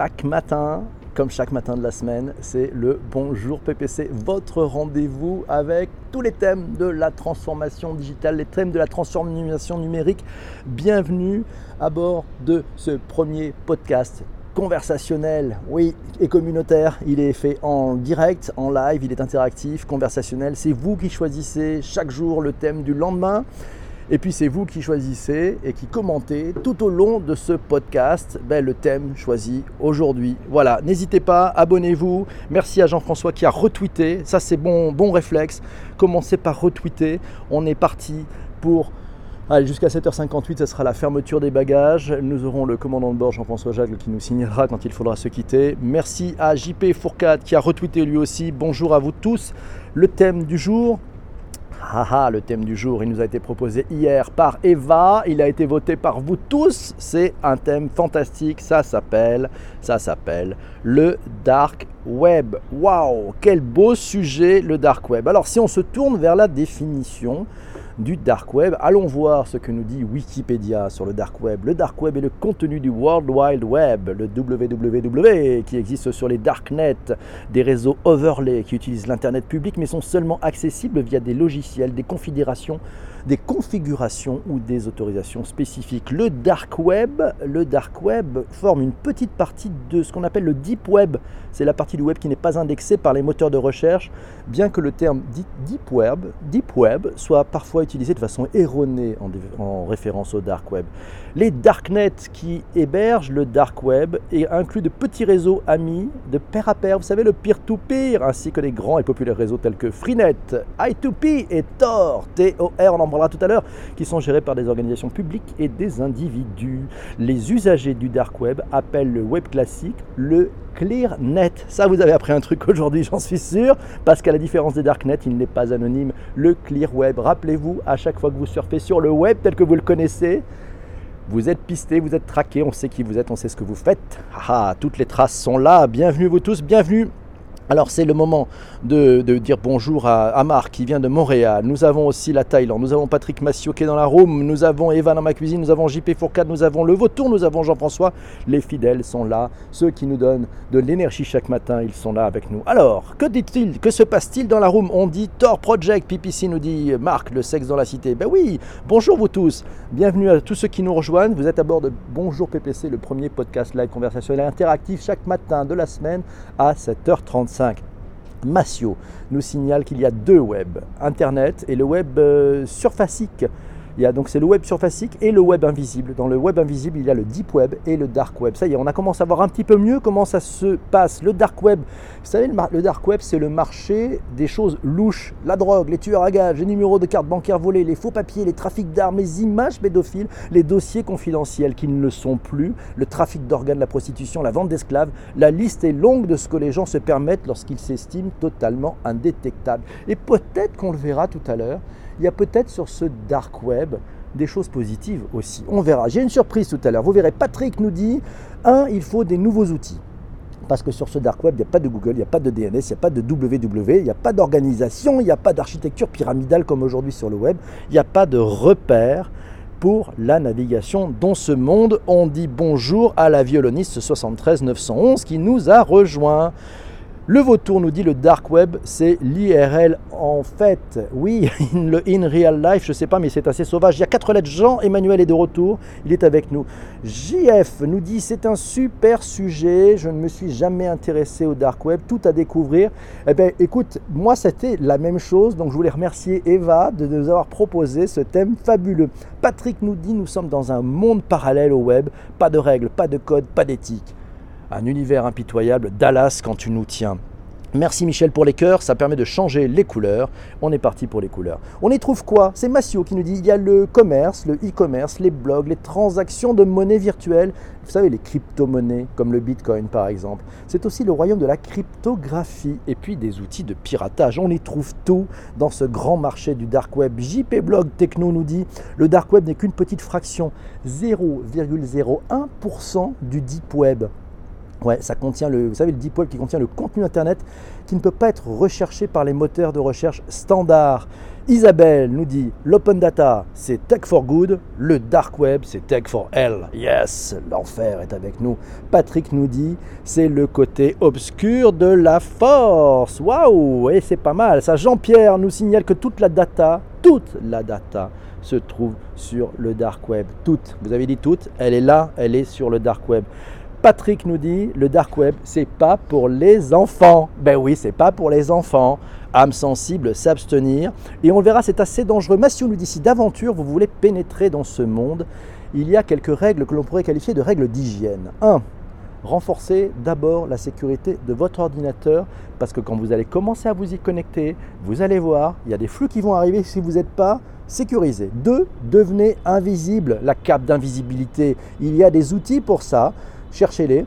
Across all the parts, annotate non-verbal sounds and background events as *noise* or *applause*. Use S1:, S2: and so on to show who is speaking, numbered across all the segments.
S1: chaque matin, comme chaque matin de la semaine, c'est le Bonjour PPC, votre rendez-vous avec tous les thèmes de la transformation digitale, les thèmes de la transformation numérique. Bienvenue à bord de ce premier podcast conversationnel, oui, et communautaire. Il est fait en direct, en live, il est interactif, conversationnel. C'est vous qui choisissez chaque jour le thème du lendemain. Et puis c'est vous qui choisissez et qui commentez tout au long de ce podcast ben, le thème choisi aujourd'hui. Voilà, n'hésitez pas, abonnez-vous. Merci à Jean-François qui a retweeté. Ça c'est bon, bon réflexe. Commencez par retweeter. On est parti pour Allez, jusqu'à 7h58, ce sera la fermeture des bagages. Nous aurons le commandant de bord Jean-François Jacques qui nous signalera quand il faudra se quitter. Merci à JP Fourcade qui a retweeté lui aussi. Bonjour à vous tous. Le thème du jour, Haha, le thème du jour, il nous a été proposé hier par Eva, il a été voté par vous tous. C'est un thème fantastique, ça s'appelle, ça s'appelle le dark web. Waouh, quel beau sujet le dark web. Alors si on se tourne vers la définition, du dark web. Allons voir ce que nous dit Wikipédia sur le dark web. Le dark web est le contenu du World Wide Web, le www, qui existe sur les darknets, des réseaux overlay qui utilisent l'internet public mais sont seulement accessibles via des logiciels, des configurations des configurations ou des autorisations spécifiques. Le dark web, le dark web forme une petite partie de ce qu'on appelle le deep web. C'est la partie du web qui n'est pas indexée par les moteurs de recherche, bien que le terme deep web, deep web soit parfois utilisé de façon erronée en, en référence au dark web. Les darknets qui hébergent le dark web et incluent de petits réseaux amis de pair à pair, vous savez le peer-to-peer, ainsi que les grands et populaires réseaux tels que Freenet, I2P et Tor, T-O-R, on en parlera tout à l'heure, qui sont gérés par des organisations publiques et des individus. Les usagers du dark web appellent le web classique le ClearNet. Ça, vous avez appris un truc aujourd'hui, j'en suis sûr, parce qu'à la différence des darknets, il n'est pas anonyme. Le clear web, rappelez-vous, à chaque fois que vous surfez sur le web tel que vous le connaissez, vous êtes pisté, vous êtes traqué, on sait qui vous êtes, on sait ce que vous faites. Ah, toutes les traces sont là. Bienvenue vous tous, bienvenue alors c'est le moment de, dire bonjour à, Marc qui vient de Montréal. Nous avons aussi la Thaïlande, nous avons Patrick Massio qui est dans la room, nous avons Eva dans ma cuisine, nous avons JP Fourcade, nous avons Le Vautour, nous avons Jean-François. Les fidèles sont là, ceux qui nous donnent de l'énergie chaque matin, ils sont là avec nous. Alors, que dit-il Que se passe-t-il dans la room On dit Tor Project, PPC nous dit Marc, le sexe dans la cité. Ben oui, bonjour vous tous, bienvenue à tous ceux qui nous rejoignent. Vous êtes à bord de Bonjour PPC, le premier podcast live conversationnel interactif chaque matin de la semaine à 7h35. Massio nous signale qu'il y a deux webs, Internet et le web donc c'est le web surfacique et le web invisible. Dans le web invisible, il y a le deep web et le dark web. Ça y est, on a commencé à voir un petit peu mieux comment ça se passe. Le dark web, vous savez, le dark web, c'est le marché des choses louches, la drogue, les tueurs à gages, les numéros de cartes bancaires volés, les faux papiers, les trafics d'armes, les images pédophiles, les dossiers confidentiels qui ne le sont plus, le trafic d'organes, la prostitution, la vente d'esclaves. La liste est longue de ce que les gens se permettent lorsqu'ils s'estiment totalement indétectables. Et peut-être qu'on le verra tout à l'heure il y a peut-être sur ce dark web des choses positives aussi. On verra. J'ai une surprise tout à l'heure. Vous verrez, Patrick nous dit, un, il faut des nouveaux outils. Parce que sur ce dark web, il n'y a pas de Google, il n'y a pas de DNS, il n'y a pas de WW, il n'y a pas d'organisation, il n'y a pas d'architecture pyramidale comme aujourd'hui sur le web, il n'y a pas de repères pour la navigation dans ce monde. On dit bonjour à la violoniste 73 911 qui nous a rejoint. Le vautour nous dit le dark web, c'est l'IRL en fait. Oui, *laughs* in, real life, je sais pas, mais c'est assez sauvage. Il y a quatre lettres. Jean Emmanuel est de retour, il est avec nous. JF nous dit c'est un super sujet, je ne me suis jamais intéressé au dark web, tout à découvrir. Eh bien, écoute, moi c'était la même chose, donc je voulais remercier Eva de nous avoir proposé ce thème fabuleux. Patrick nous dit nous sommes dans un monde parallèle au web, pas de règles, pas de code, pas d'éthique un univers impitoyable, Dallas quand tu nous tiens. Merci Michel pour les cœurs, ça permet de changer les couleurs. On est parti pour les couleurs. On y trouve quoi? C'est Massio qui nous dit il y a le commerce, le e-commerce, les blogs, les transactions de monnaie virtuelle. Vous savez, les crypto-monnaies, comme le bitcoin par exemple. C'est aussi le royaume de la cryptographie et puis des outils de piratage. On y trouve tout dans ce grand marché du dark web. JP Blog Techno nous dit le dark web n'est qu'une petite fraction, 0,01% du deep web. Ouais, ça contient le, vous savez, le deep qui contient le contenu internet qui ne peut pas être recherché par les moteurs de recherche standards. Isabelle nous dit l'open data c'est tech for good, le dark web c'est tech for hell. Yes, l'enfer est avec nous. Patrick nous dit c'est le côté obscur de la force. Waouh, et c'est pas mal. Ça, Jean-Pierre nous signale que toute la data, toute la data se trouve sur le dark web. Toute, vous avez dit toute, elle est là, elle est sur le dark web. Patrick nous dit le dark web, c'est pas pour les enfants. Ben oui, c'est pas pour les enfants. Âme sensible, s'abstenir. Et on le verra, c'est assez dangereux. Mathieu nous dit si d'aventure vous voulez pénétrer dans ce monde, il y a quelques règles que l'on pourrait qualifier de règles d'hygiène. 1. Renforcez d'abord la sécurité de votre ordinateur parce que quand vous allez commencer à vous y connecter, vous allez voir, il y a des flux qui vont arriver si vous n'êtes pas sécurisé. 2. Devenez invisible, la cape d'invisibilité. Il y a des outils pour ça cherchez-les.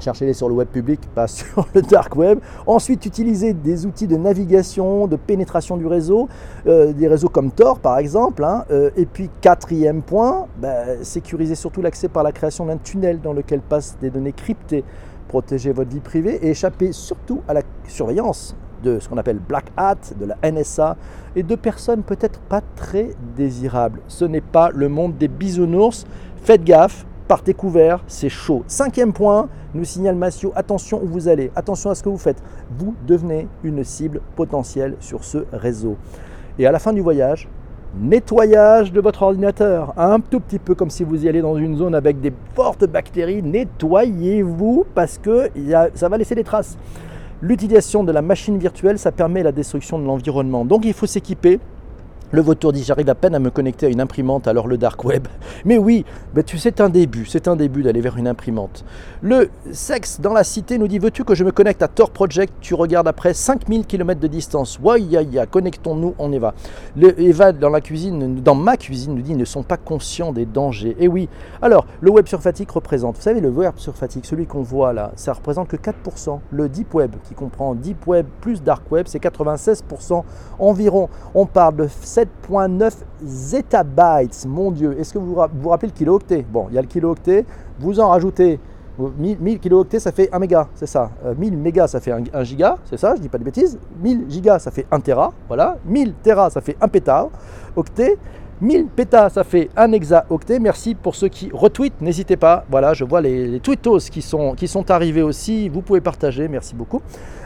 S1: Cherchez-les sur le web public, pas *laughs* sur le dark web. Ensuite, utilisez des outils de navigation, de pénétration du réseau, euh, des réseaux comme Tor par exemple. Hein. Euh, et puis, quatrième point, bah, sécurisez surtout l'accès par la création d'un tunnel dans lequel passent des données cryptées. Protégez votre vie privée et échappez surtout à la surveillance de ce qu'on appelle Black Hat, de la NSA et de personnes peut-être pas très désirables. Ce n'est pas le monde des bisounours. Faites gaffe, partez couvert, c'est chaud. Cinquième point, nous signale Massio, attention où vous allez, attention à ce que vous faites. Vous devenez une cible potentielle sur ce réseau. Et à la fin du voyage, nettoyage de votre ordinateur. Un tout petit peu comme si vous y allez dans une zone avec des fortes bactéries. Nettoyez-vous parce que ça va laisser des traces. L'utilisation de la machine virtuelle, ça permet la destruction de l'environnement. Donc il faut s'équiper le vautour dit j'arrive à peine à me connecter à une imprimante, alors le dark web. *laughs* Mais oui, tu c'est un début, c'est un début d'aller vers une imprimante. Le sexe dans la cité nous dit veux-tu que je me connecte à Tor Project? Tu regardes après 5000 km de distance. ya, connectons-nous, on y va. Le Eva dans la cuisine, dans ma cuisine nous dit ne sont pas conscients des dangers. Et oui, alors le web sur fatigue représente, vous savez le web sur fatigue, celui qu'on voit là, ça représente que 4%. Le deep web qui comprend deep web plus dark web, c'est 96% environ. On parle de 7.9 zettabytes, mon Dieu. Est-ce que vous vous rappelez le kilo-octet Bon, il y a le kilo-octet, vous en rajoutez 1000, 1000 kilo-octets, ça fait 1 méga, c'est ça. 1000 euh, mégas, ça fait 1, giga, c'est ça, je dis pas de bêtises. 1000 gigas, ça fait 1 téra, voilà. 1000 téra, ça fait 1 pétard, octet. 1000 pétas, ça fait un hexaoctet. Merci pour ceux qui retweetent, n'hésitez pas. Voilà, je vois les, tweetos qui sont, arrivés aussi. Vous pouvez partager, merci beaucoup.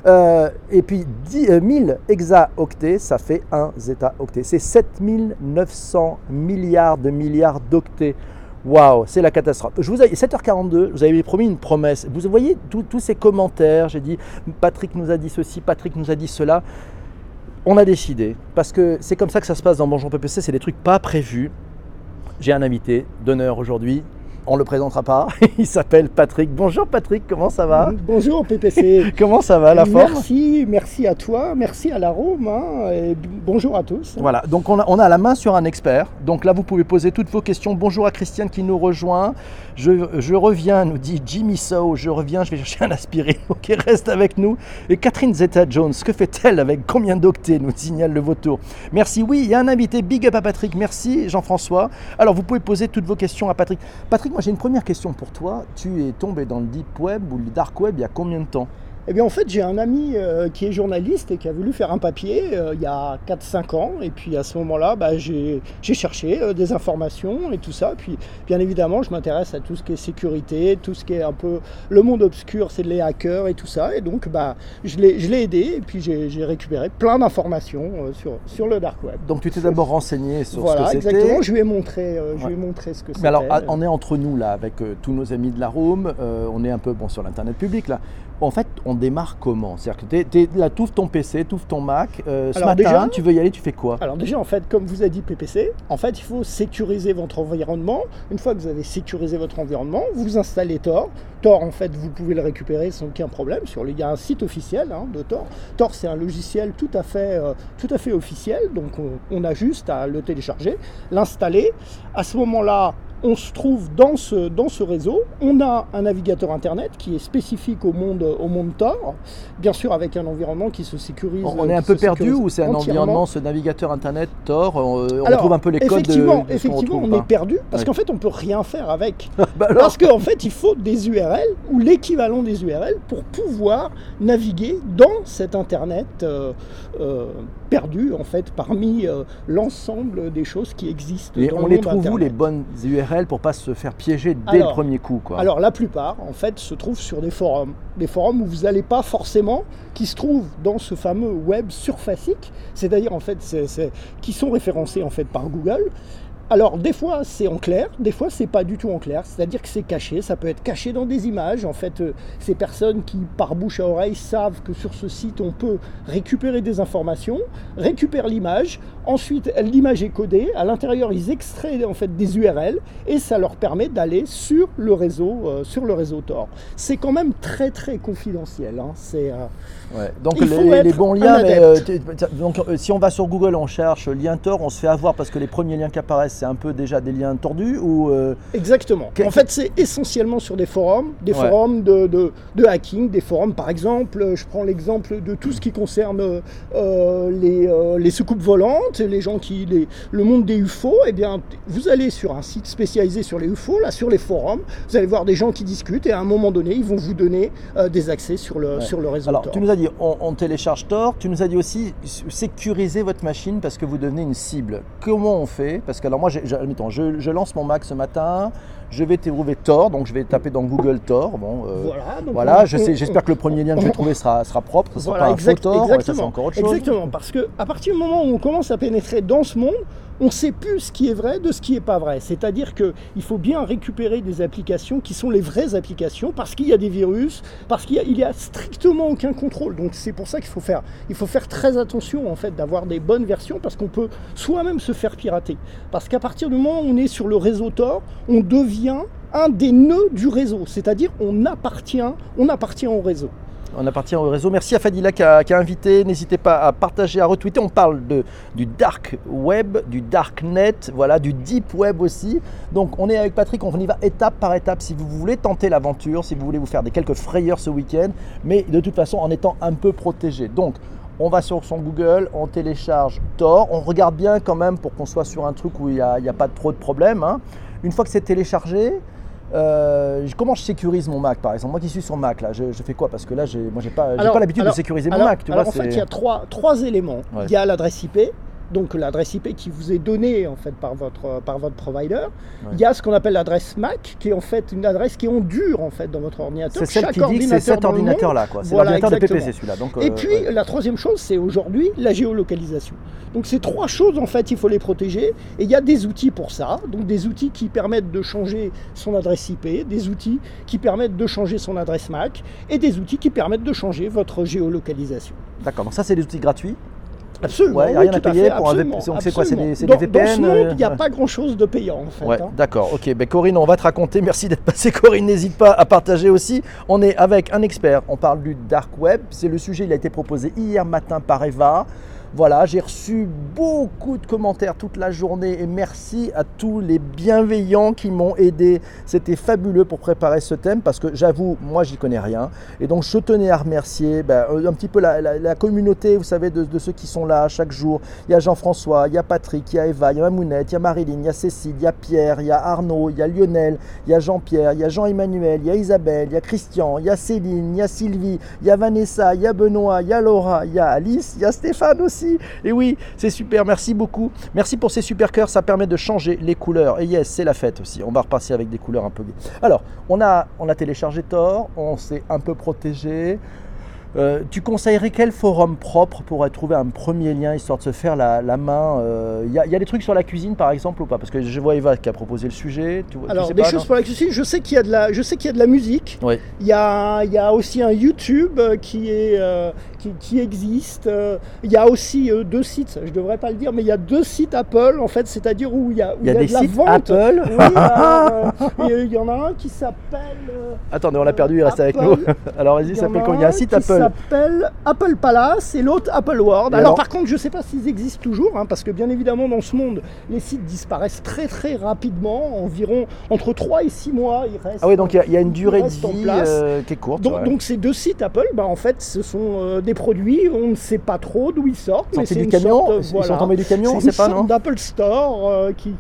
S1: Euh, et puis 10, 1000 euh, hexaoctets, ça fait un zeta-octet. C'est 7900 milliards de milliards d'octets. Waouh, c'est la catastrophe. Je vous ai, 7h42, vous avez promis une promesse. Vous voyez tous ces commentaires, j'ai dit Patrick nous a dit ceci, Patrick nous a dit cela on a décidé, parce que c'est comme ça que ça se passe dans Bonjour PPC, c'est des trucs pas prévus. J'ai un invité d'honneur aujourd'hui, on ne le présentera pas. *laughs* Il s'appelle Patrick. Bonjour Patrick, comment ça va?
S2: Bonjour PPC. *laughs*
S1: comment ça va la forme?
S2: Merci, merci à toi, merci à la Rome hein, et bonjour à tous.
S1: Voilà, donc on a, on a, la main sur un expert. Donc là, vous pouvez poser toutes vos questions. Bonjour à Christiane qui nous rejoint. Je, reviens, nous dit Jimmy So. Je reviens, je vais chercher un aspirine. Ok, reste avec nous. Et Catherine Zeta-Jones, que fait-elle avec combien d'octets nous signale le vautour. Merci. Oui, il y a un invité. Big up à Patrick. Merci Jean-François. Alors, vous pouvez poser toutes vos questions à Patrick. Patrick, moi j'ai une première question pour toi. Tu es tombé dans le deep web ou le dark web il y a combien de temps?
S2: Eh bien, en fait, j'ai un ami euh, qui est journaliste et qui a voulu faire un papier euh, il y a 4-5 ans. Et puis, à ce moment-là, bah, j'ai cherché euh, des informations et tout ça. Puis, bien évidemment, je m'intéresse à tout ce qui est sécurité, tout ce qui est un peu le monde obscur, c'est les hackers et tout ça. Et donc, bah, je l'ai aidé et puis j'ai récupéré plein d'informations sur, sur le dark web.
S1: Donc, tu t'es d'abord renseigné sur
S2: ce
S1: que
S2: c'était exactement. Je lui ai montré, je lui ai montré ce que c'était. Mais alors,
S1: on est entre nous, là, avec tous nos amis de la Room. on est un peu bon, sur l'Internet public, là. En fait, on démarre comment? C'est-à-dire que tu là, tu ton PC, tu ton Mac. Euh, ce matin, tu veux y aller, tu fais quoi?
S2: Alors déjà, en fait, comme vous a dit PPC, en fait, il faut sécuriser votre environnement. Une fois que vous avez sécurisé votre environnement, vous installez Tor. Tor, en fait, vous pouvez le récupérer sans aucun problème. Sur, il y a un site officiel hein, de Tor. Tor, c'est un logiciel tout à fait, euh, tout à fait officiel. Donc, on, a juste à le télécharger, l'installer. À ce moment-là, on se trouve dans ce, dans ce réseau. On a un navigateur Internet qui est spécifique au monde, au monde Tor, bien sûr avec un environnement qui se sécurise.
S1: On est un peu perdu ou c'est un environnement, ce navigateur Internet Tor On, trouve un peu les codes
S2: Effectivement, effectivement on, est perdu parce qu'en fait, on peut rien faire avec. *laughs* Bah parce qu'en fait, il faut des URL ou l'équivalent des URL pour pouvoir naviguer dans cet Internet euh, euh, perdu, en fait, parmi euh, l'ensemble des choses qui existent.
S1: Et on les trouve où les bonnes URL pour pas se faire piéger dès le premier coup quoi?
S2: Alors la plupart, en fait, se trouvent sur des forums. Des forums où vous n'allez pas forcément, qui se trouvent dans ce fameux web surfacique, c'est-à-dire en fait, qui sont référencés en fait par Google alors des fois c'est en clair, des fois c'est pas du tout en clair, c'est-à-dire que c'est caché, ça peut être caché dans des images. En fait, euh, ces personnes qui par bouche à oreille savent que sur ce site on peut récupérer des informations, récupèrent l'image, ensuite l'image est codée, à l'intérieur ils extraient en fait des URL et ça leur permet d'aller sur le réseau, euh, sur le réseau Tor. C'est quand même très très confidentiel. Hein. C'est
S1: euh, donc les, bons liens, donc si on va sur Google, on cherche lien Tor, on se fait avoir parce que les premiers liens qui apparaissent c'est un peu déjà des liens tordus ou
S2: euh, Exactement. En fait, c'est essentiellement sur des forums, des forums de, de, hacking, des forums par exemple, je prends l'exemple de tout ce qui concerne euh, les, euh, les soucoupes volantes, les gens qui, les, le monde des UFO, eh bien, vous allez sur un site spécialisé sur les UFO, là, sur les forums, vous allez voir des gens qui discutent et à un moment donné, ils vont vous donner des accès sur le, sur le réseau.
S1: Alors, tu nous as dit, on, on télécharge Tor, tu nous as dit aussi sécuriser votre machine parce que vous devenez une cible. Comment on fait? Parce que alors moi, je, je, lance mon Mac ce matin, je vais trouver Tor, donc je vais taper dans Google Tor. Bon, euh, voilà, j'espère que le premier lien que je vais trouver sera, sera propre, ce sera pas un faux Tor, ça c'est encore autre chose.
S2: Exactement, parce qu'à partir du moment où on commence à pénétrer dans ce monde, on ne sait plus ce qui est vrai de ce qui n'est pas vrai. C'est-à-dire qu'il faut bien récupérer des applications qui sont les vraies applications parce qu'il y a des virus, parce qu'il n'y a, strictement aucun contrôle. Donc c'est pour ça qu'il faut faire, il faut faire très attention en fait d'avoir des bonnes versions parce qu'on peut soi-même se faire pirater. Parce qu'à partir du moment où on est sur le réseau Tor, on devient un des nœuds du réseau. C'est-à-dire on appartient, on appartient au réseau
S1: on appartient au réseau. Merci à Fadila qui a, invité. N'hésitez pas à partager, à retweeter. On parle du dark web, du dark net, voilà, du deep web aussi. Donc on est avec Patrick, on y va étape par étape si vous voulez tenter l'aventure, si vous voulez vous faire des quelques frayeurs ce week-end, mais de toute façon en étant un peu protégé. Donc on va sur son Google, on télécharge Tor, on regarde bien quand même pour qu'on soit sur un truc où il n'y a, pas trop de problèmes. Hein. Une fois que c'est téléchargé, euh, comment je sécurise mon Mac par exemple? Moi qui suis sur Mac, là, je, fais quoi? Parce que là, moi, j'ai pas, pas l'habitude de sécuriser mon Mac.
S2: Tu alors en fait, il y a trois, trois éléments. Il y a l'adresse IP, donc l'adresse IP qui vous est donnée en fait par votre, par votre provider. Il y a ce qu'on appelle l'adresse MAC, qui est en fait une adresse qui est en dur en fait dans votre ordinateur.
S1: C'est celle qui dit que c'est cet ordinateur-là, quoi. C'est l'ordinateur de PPC celui-là.
S2: Et euh, puis la troisième chose, c'est aujourd'hui la géolocalisation. Donc ces trois choses en fait, il faut les protéger. Et il y a des outils pour ça. Donc des outils qui permettent de changer son adresse IP, des outils qui permettent de changer son adresse MAC, et des outils qui permettent de changer votre géolocalisation.
S1: D'accord. Donc ça, c'est des outils gratuits.
S2: Absolument.
S1: Il n'y a rien à payer pour un VPN. Donc c'est quoi C'est des, des, VPN
S2: euh, Il n'y a pas grand-chose de payant en fait.
S1: Hein. D'accord, ok. Ben, Corinne, on va te raconter. Merci d'être passé *laughs* Corinne. N'hésite pas à partager aussi. On est avec un expert. On parle du dark web. C'est le sujet, il a été proposé hier matin par Eva. Voilà, j'ai reçu beaucoup de commentaires toute la journée et merci à tous les bienveillants qui m'ont aidé. C'était fabuleux pour préparer ce thème parce que j'avoue, moi j'y connais rien. Et donc je tenais à remercier ben, un petit peu la, communauté, vous savez, de, ceux qui sont là chaque jour. Il y a Jean-François, il y a Patrick, il y a Eva, il y a Mamounette, il y a Marilyn, il y a Cécile, il y a Pierre, il y a Arnaud, il y a Lionel, il y a Jean-Pierre, il y a Jean-Emmanuel, il y a Isabelle, il y a Christian, il y a Céline, il y a Sylvie, il y a Vanessa, il y a Benoît, il y a Laura, il y a Alice, il y a Stéphane aussi. Et oui, c'est super, merci beaucoup. Merci pour ces super cœurs, ça permet de changer les couleurs. Et yes, c'est la fête aussi. On va repartir avec des couleurs un peu. Alors, on a, on a téléchargé Thor, on s'est un peu protégé. Euh, tu conseillerais quel forum propre pour trouver un premier lien histoire de se faire la, main Il euh, y, a des trucs sur la cuisine par exemple ou pas? Parce que je vois Eva qui a proposé le sujet.
S2: Alors des choses sur la cuisine, je sais qu'il y a de la, je sais qu'il y a de la musique. Il y, a, y, a, aussi un YouTube qui est qui, qui existent. Euh, Il y a aussi euh, deux sites, je ne devrais pas le dire, mais il y a deux sites Apple, en fait, c'est-à-dire où il y a, où
S1: Il y a
S2: de
S1: des
S2: la
S1: sites
S2: vente.
S1: Apple
S2: Oui, euh, *laughs* il y en a un qui s'appelle.
S1: Attendez, on l'a perdu, il reste avec nous. *laughs* Alors vas-y, s'appelle
S2: a
S1: quoi Il y a un site
S2: qui
S1: Apple.
S2: s'appelle Apple Palace et l'autre Apple World. Alors,
S1: alors
S2: par contre, je ne sais pas s'ils existent toujours, hein, parce que bien évidemment dans ce monde, les sites disparaissent très très rapidement, environ entre 3 et 6 mois. Ils restent,
S1: Ah oui, donc il y a- il y, a une durée de vie euh, qui est courte.
S2: donc,
S1: ouais.
S2: donc ces deux sites Apple, bah, en fait, ce sont euh, des produits, on ne sait pas trop d'où ils sortent. mais c'est
S1: du camion
S2: sorte,
S1: Ils sont
S2: voilà,
S1: tombés du camion On
S2: c'est
S1: pas, non
S2: d'Apple Store euh, qui,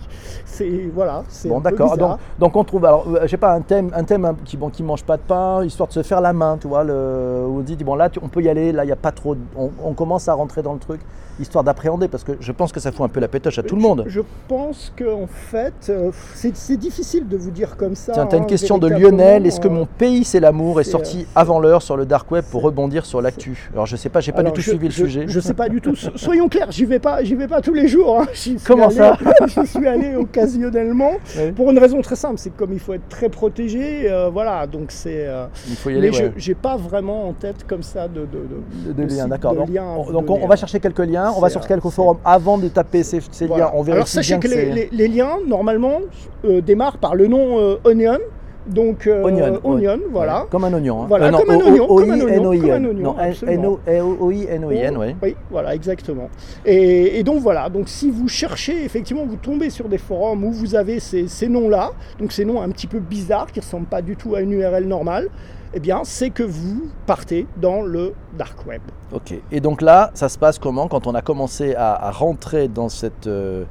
S2: c'est voilà, c'est
S1: Bon d'accord, donc, on trouve, alors euh, je sais pas, un thème, un thème qui bon, qui mange pas de pain, histoire de se faire la main, tu vois, le, on dit bon là tu- on peut y aller, là il n'y a pas trop, on commence à rentrer dans le truc, histoire d'appréhender, parce que je pense que ça fout un peu la pétoche à tout le monde.
S2: Je, je pense qu'en fait, euh, c'est difficile de vous dire comme ça.
S1: Tiens, tu as une
S2: hein,
S1: question de Lionel, est-ce que
S2: euh,
S1: mon pays c'est l'amour est sorti
S2: euh,
S1: avant l'heure sur le dark web pour rebondir sur l'actu Alors je sais pas, j'ai pas
S2: alors,
S1: du tout
S2: je-
S1: suivi le
S2: je-
S1: sujet.
S2: Je sais pas du tout. So- Soyons clairs, j'y vais pas, j'y vais pas tous les jours. hein.
S1: Comment
S2: allé-
S1: ça *laughs*
S2: J'y suis allé occasionnellement *laughs* pour une raison très simple, c'est que comme il faut être très protégé, euh, voilà. Donc c'est. euh,
S1: Il faut y aller.
S2: mais je
S1: ouais.
S2: j'ai pas vraiment en tête comme ça de. de, de- sites
S1: d'accord. Donc, on-
S2: vous
S1: donc on,
S2: donner,
S1: on va chercher quelques liens, on va sur quelques
S2: c'est-
S1: forums avant de taper ces, ces
S2: Voilà.
S1: liens. On vérifie
S2: Alors sachez
S1: bien
S2: que,
S1: que,
S2: les,
S1: c'est-
S2: les- les liens, normalement, euh, démarrent par le nom euh, Onion. Donc, euh,
S1: Onion,
S2: Onion, voilà.
S1: Comme un oignon. hein.
S2: Voilà,
S1: non,
S2: comme un
S1: O-
S2: oignon, comme un oignon,
S1: O-I-N-O-I-N.
S2: comme un oignon,
S1: Non,
S2: absolument.
S1: N-O-I-N, oui.
S2: Oui, voilà, exactement. Et, et donc voilà, donc si vous cherchez, effectivement, vous tombez sur des forums où vous avez ces, ces noms-là, donc ces noms un petit peu bizarres, qui ne ressemblent pas du tout à une URL normale, eh bien, c'est que vous partez dans le dark web.
S1: Ok. Et donc là, ça se passe comment quand on a commencé à, rentrer dans, cette, euh,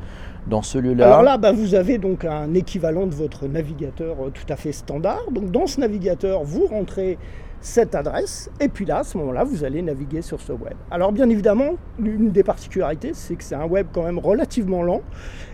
S1: dans ce lieu-là
S2: Alors là, bah, vous avez donc un équivalent de votre navigateur euh, tout à fait standard. Donc dans ce navigateur, vous rentrez cette adresse, et puis là, à ce moment-là, vous allez naviguer sur ce web. Alors bien évidemment, l'une des particularités, c'est que c'est un web quand même relativement lent,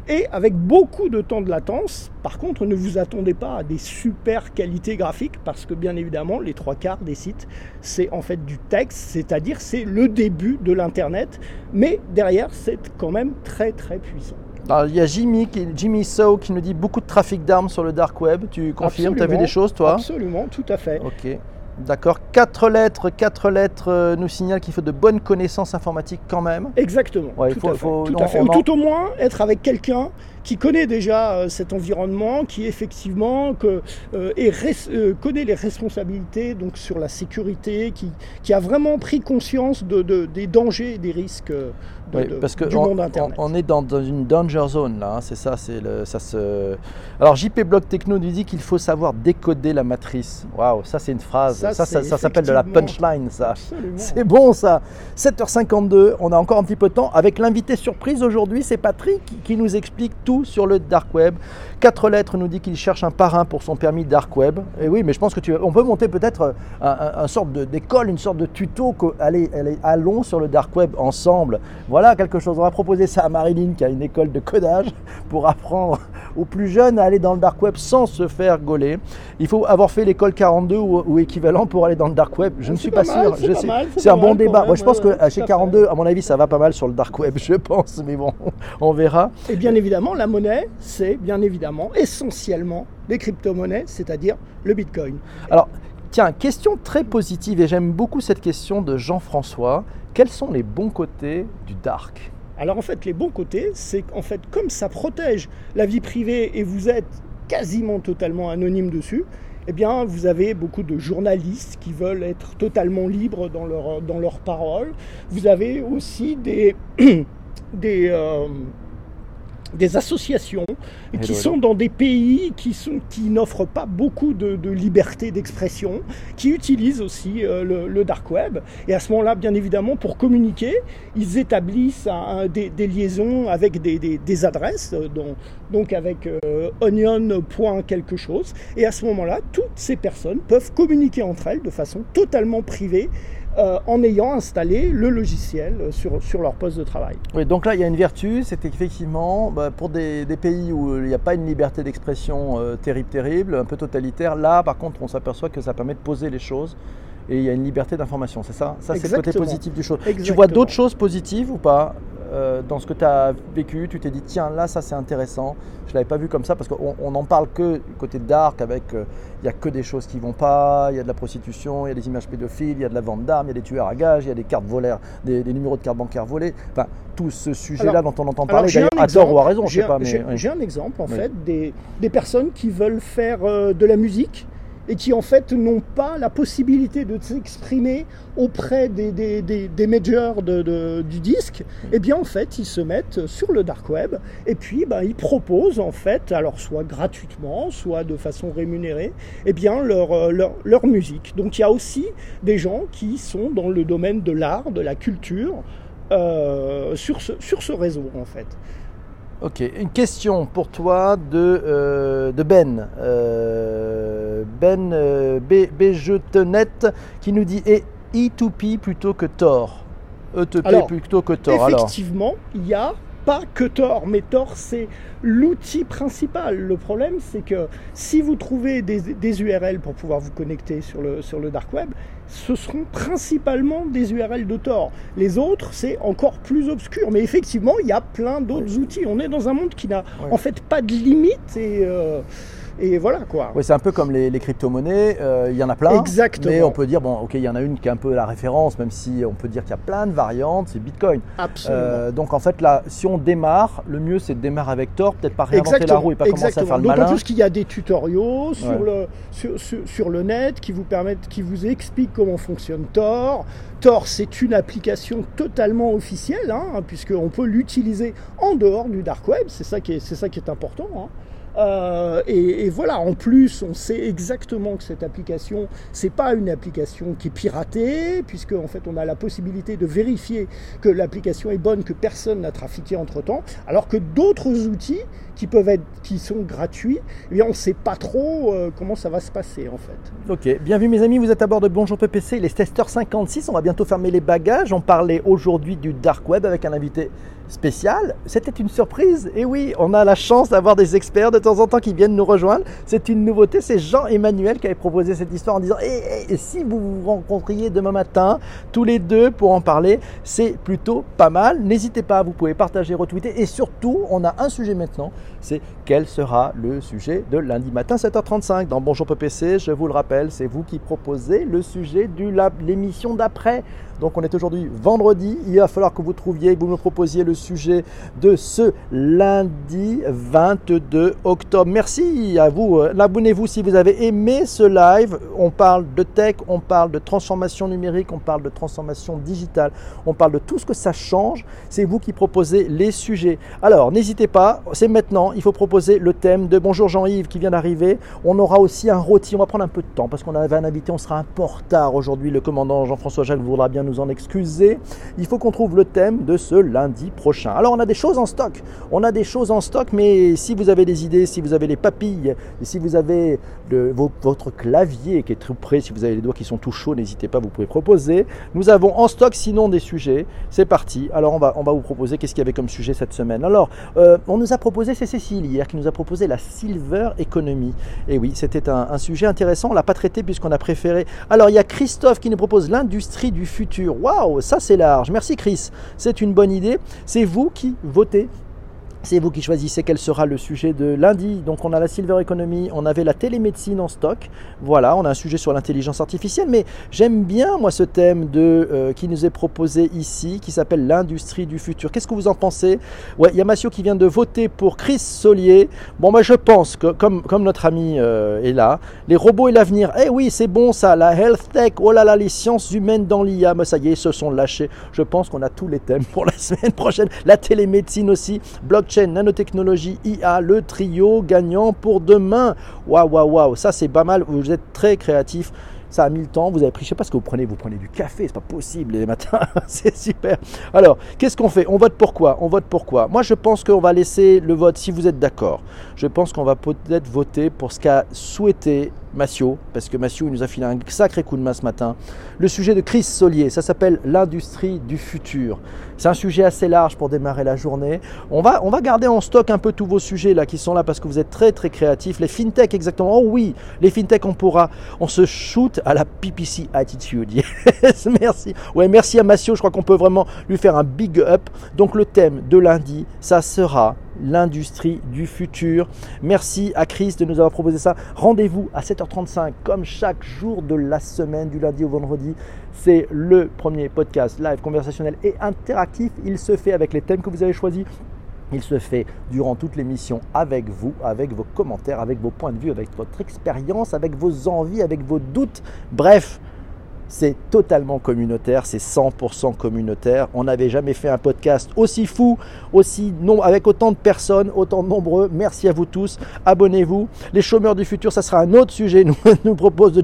S2: et avec beaucoup de temps de latence. Par contre, ne vous attendez pas à des super qualités graphiques, parce que bien évidemment, les trois quarts des sites, c'est en fait du texte, c'est-à-dire c'est le début de l'Internet, mais derrière, c'est quand même très très puissant.
S1: Alors, il y a Jimmy, qui, Jimmy So qui nous dit beaucoup de trafic d'armes sur le dark web. Tu confirmes? Tu as vu des choses, toi?
S2: Absolument, tout à fait.
S1: Ok. D'accord. Quatre lettres, quatre lettres euh, nous signalent qu'il faut de bonnes connaissanses informatiques quand même.
S2: Exactement.
S1: Ouais,
S2: tout
S1: faut-
S2: à fait,
S1: faut-
S2: tout
S1: non,
S2: à fait.
S1: on
S2: Ou tout au moins être avec quelqu'un qui connaît déjà euh, cet environnement, qui effectivement que, euh, res- euh, connaît les responsabilités donc sur la sécurité, qui, qui a vraiment pris conscience de, de- des dangers et des risques de-
S1: Oui,
S2: de-
S1: parce que
S2: du
S1: on,
S2: monde Internet.
S1: on- on est dans, dans une danger zone là, hein, c'est ça, c'est le, ça se. Alors JP Block Techno nous dit qu'il faut savoir décoder la matrice. Waouh, ça c'est une phrase. Ça,
S2: Ça,
S1: ça, s'appelle de la punchline, ça. C'est bon ça. 7h52, on a encore un petit peu de temps. Avec l'invité surprise aujourd'hui, c'est Patrick qui nous explique tout sur le dark web. Quatre lettres nous dit qu'il cherche un parrain pour son permis dark web. Et oui, mais je pense que tu, on peut monter peut-être un, un- un sorte d'école, une sorte de tuto. Allez, allez, allons sur le dark web ensemble. Voilà quelque chose. On va proposer ça à Marilyn qui a une école de codage *laughs* pour apprendre aux plus jeunes à aller dans le dark web sans se faire gauler. Il faut avoir fait l'école 42 ou, ou équivalent pour aller dans le dark web. Je ne suis
S2: pas
S1: pas,
S2: mal,
S1: sûr.
S2: c'est
S1: un bon débat. Moi, je pense
S2: ouais,
S1: que chez
S2: à fait.
S1: 42, à mon avis, ça va pas mal sur le dark web, *laughs* je pense. Mais bon, on verra.
S2: Et bien évidemment, la monnaie, c'est bien évidemment essentiellement les crypto-monnaies, c'est-à-dire le bitcoin.
S1: Alors, tiens, question très positive et j'aime beaucoup cette question de Jean-François. Quels sont les bons côtés du dark?
S2: Alors en fait, les bons côtés, c'est qu'en fait, comme ça protège la vie privée et vous êtes quasiment totalement anonyme dessus, eh bien, vous avez beaucoup de journalistes qui veulent être totalement libres dans leur, leurs paroles. Vous avez aussi des, *clears throat* des, euh, des associations
S1: Hello,
S2: qui sont dans des pays qui, sont, qui n'offrent pas beaucoup de, de liberté d'expression, qui utilisent aussi euh, le, le dark web. Et à ce moment-là, bien évidemment, pour communiquer, ils établissent un- des, des liaisons avec des, des- des adresses, euh, dont- donc avec euh, onion. quelque chose. Et à ce moment-là, toutes ces personnes peuvent communiquer entre elles de façon totalement privée euh, en ayant installé le logiciel euh, sur, sur leur poste de travail.
S1: Oui, donc là, il y a une vertu, c'est qu'effectivement, bah, pour des, des pays où il n'y a pas une liberté d'expression euh, terrible, terrible, un peu totalitaire, là, par contre, on s'aperçoit que ça permet de poser les choses et il y a une liberté d'information, c'est ça? Ça, c'est le côté
S2: Exactement.
S1: positif du chose. Tu vois
S2: Exactement.
S1: d'autres choses positives ou pas? Euh, dans ce que tu as vécu, tu t'es dit tiens là ça c'est intéressant, je ne l'avais pas vu comme ça parce qu'on n'en parle que côté dark avec il n'y a que des choses qui vont pas, il y a de la prostitution, il y a des images pédophiles, il y a de la vente d'armes, il y a des tueurs à gages, il y a des cartes volées, des, numéros de cartes bancaires volées, enfin tout ce sujet-là dont on entend parler, d'ailleurs à tort ou à raison, je sais pas.
S2: J'ai un exemple en fait des, des, personnes qui veulent faire de la musique et qui en fait n'ont pas la possibilité de s'exprimer auprès des, des, des, majors du disque, eh bien en fait ils se mettent sur le dark web et puis ben, ils proposent en fait, alors soit gratuitement, soit de façon rémunérée, eh bien leur, euh, leur, leur musique. Donc il y a aussi des gens qui sont dans le domaine de l'art, de la culture, euh, sur, ce, sur ce réseau en fait.
S1: Ok, une question pour toi de, euh, de Ben. Euh, ben euh, qui nous dit et E2P plutôt que Tor. E2P plutôt que Tor.
S2: Effectivement, il y a pas que Tor, mais Tor c'est l'outil principal. Le problème c'est que si vous trouvez des, des, URL pour pouvoir vous connecter sur le, sur le dark web, ce seront principalement des URL de Tor. Les autres, c'est encore plus obscur. Mais effectivement, il y a plein d'autres outils. On est dans un monde qui n'a en fait pas de limite et. Euh, et voilà quoi.
S1: Oui, c'est un peu comme les, crypto-monnaies, euh, il y en a plein.
S2: Exactement.
S1: Mais on peut dire, bon, ok, il y en a une qui est un peu la référence, même si on peut dire qu'il y a plein de variantes, c'est Bitcoin.
S2: Absolument. Euh,
S1: donc en fait, là, si on démarre, le mieux c'est de démarrer avec Tor, peut-être pas réinventer la roue et pas commencer à faire le malin.
S2: D'autant plus qu'il y a des tutoriaux sur, le, sur, le net qui vous permettent, qui vous expliquent comment fonctionne Tor. Tor, c'est une application totalement officielle, hein, puisqu'on peut l'utiliser en dehors du dark web, c'est ça, qui est, ça qui est important. Hein. Euh, et, voilà, en plus, on sait exactement que cette application, c'est pas une application qui est piratée, puisque en fait, on a la possibilité de vérifier que l'application est bonne, que personne n'a trafiqué entre temps, alors que d'autres outils qui peuvent être, qui sont gratuits, eh bien, on sait pas trop euh, comment ça va se passer en fait.
S1: Ok, bienvenue mes amis, vous êtes à bord de Bonjour PPC, les testeurs 56, on va bientôt fermer les bagages. On parlait aujourd'hui du dark web avec un invité spécial. C'était une surprise. Et oui, on a la chance d'avoir des experts de temps en temps qui viennent nous rejoindre. C'est une nouveauté. C'est Jean-Emmanuel qui avait proposé cette histoire en disant eh, eh, si vous vous rencontriez demain matin, tous les deux pour en parler, c'est plutôt pas mal. N'hésitez pas, vous pouvez partager, retweeter. Et surtout, on a un sujet maintenant c'est quel sera le sujet de lundi matin 7h35 dans Bonjour PPC. Je vous le rappelle, c'est vous qui proposez le sujet de l'émission d'après. Donc on est aujourd'hui vendredi, il va falloir que vous trouviez, que vous me proposiez le sujet de ce lundi 22 octobre. Merci à vous. Euh, abonnez-vous si vous avez aimé ce live. On parle de tech, on parle de transformation numérique, on parle de transformation digitale, on parle de tout ce que ça change. C'est vous qui proposez les sujets. Alors n'hésitez pas, c'est maintenant, il faut proposer le thème de Bonjour Jean-Yves qui vient d'arriver. On aura aussi un rôti, on va prendre un peu de temps parce qu'on avait un invité, on sera un peu en aujourd'hui. Le commandant Jean-François Jacques voudra bien en excuser. Il faut qu'on trouve le thème de ce lundi prochain. Alors on a des choses en stock. On a des choses en stock, mais si vous avez des idées, si vous avez les papilles, si vous avez votre clavier qui est tout prêt, si vous avez les doigts qui sont tout chauds, n'hésitez pas, vous pouvez proposer. Nous avons en stock sinon des sujets. C'est parti. Alors on va, on va vous proposer qu'est-ce qu'il y avait comme sujet cette semaine. Alors euh, on nous a proposé, c'est Cécile hier qui nous a proposé la silver economy. Et oui, c'était un, un sujet intéressant. On l'a pas traité puisqu'on a préféré. Alors il y a Christophe qui nous propose l'industrie du futur Waouh, ça c'est large. Merci Chris, c'est une bonne idée. C'est vous qui votez c'est vous qui choisissez quel sera le sujet de lundi. Donc on a la Silver Economy, on avait la télémédecine en stock. Voilà, on a un sujet sur l'intelligence artificielle. Mais j'aime bien moi ce thème de, euh, qui nous est proposé ici, qui s'appelle l'industrie du futur. Qu'est-ce que vous en pensez? Ouais, il qui vient de voter pour Chris Solier. Bon, moi je pense que comme, notre ami euh, est là, les robots et l'avenir. Eh oui, c'est bon ça, la health tech. Oh là là, les sciences humaines dans l'IA. Mais ça y est, se sont lâchés. Je pense qu'on a tous les thèmes pour la *laughs* semaine prochaine. La télémédecine aussi, blockchain nanotechnologie, IA, le trio gagnant pour demain. Waouh, waouh, waouh, ça c'est pas mal. Vous êtes très créatif. Ça a mis le temps, vous avez pris, je sais pas ce que vous prenez, vous prenez du café, c'est pas possible les matins, *laughs* c'est super. Alors, qu'est-ce qu'on fait? On vote pour quoi? On vote pour quoi? Moi je pense qu'on va laisser le vote, si vous êtes d'accord, je pense qu'on va peut-être voter pour ce qu'a souhaité Massio, parce que Massio nous a filé un sacré coup de main ce matin. Le sujet de Chris Solier, ça s'appelle l'industrie du futur. C'est un sujet assez large pour démarrer la journée. On va, on va garder en stock un peu tous vos sujets là qui sont là parce que vous êtes très très créatifs. Les fintech exactement. Oh oui, les fintech on pourra, on se shoot à la PPC attitude. *laughs* Yes, merci. Ouais, merci à Massio. Je crois qu'on peut vraiment lui faire un big up. Donc le thème de lundi, ça sera l'industrie du futur. Merci à Chris de nous avoir proposé ça. Rendez-vous à 7h35 comme chaque jour de la semaine, du lundi au vendredi. C'est le premier podcast live conversationnel et interactif. Il se fait avec les thèmes que vous avez choisis. Il se fait durant toute l'émission avec vous, avec vos commentaires, avec vos points de vue, avec votre expérience, avec vos envies, avec vos doutes. Bref, c'est totalement communautaire, c'est 100% communautaire. On n'avait jamais fait un podcast aussi fou, aussi non, avec autant de personnes, autant de nombreux. Merci à vous tous. Abonnez-vous. Les chômeurs du futur, ça sera un autre sujet, *laughs* nous, nous propose de.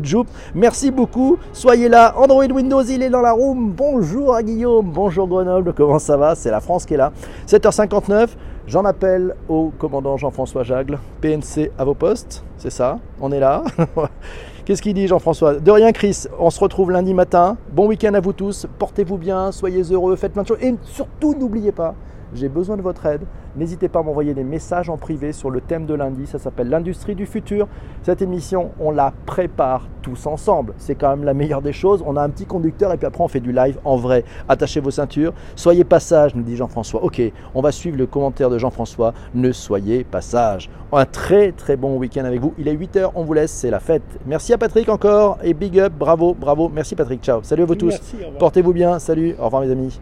S1: Merci beaucoup. Soyez là. Android Windows, il est dans la room. Bonjour à Guillaume. Bonjour Grenoble. Comment ça va? C'est la France qui est là. 7h59. J'en appelle au commandant Jean-François Jagle. PNC à vos postes. C'est ça On est là *laughs* Qu'est-ce qu'il dit Jean-François De rien Chris, on se retrouve lundi matin. Bon week-end à vous tous, portez-vous bien, soyez heureux, faites plein de choses. Et surtout n'oubliez pas, j'ai besoin de votre aide. N'hésitez pas à m'envoyer des messages en privé sur le thème de lundi. Ça s'appelle l'industrie du futur. Cette émission, on la prépare tous ensemble. C'est quand même la meilleure des choses. On a un petit conducteur et puis après on fait du live en vrai. Attachez vos ceintures. Soyez pas sages, nous dit Jean-François. Ok, on va suivre le commentaire de Jean-François. Ne soyez pas sages. Un très très bon week-end avec vous. Il est 8h, on vous laisse, c'est la fête. Merci à Patrick encore et big up, bravo, bravo. Merci Patrick, ciao. Salut à vous tous. Portez-vous bien, salut, au revoir mes amis.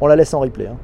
S1: On la laisse en replay. hein.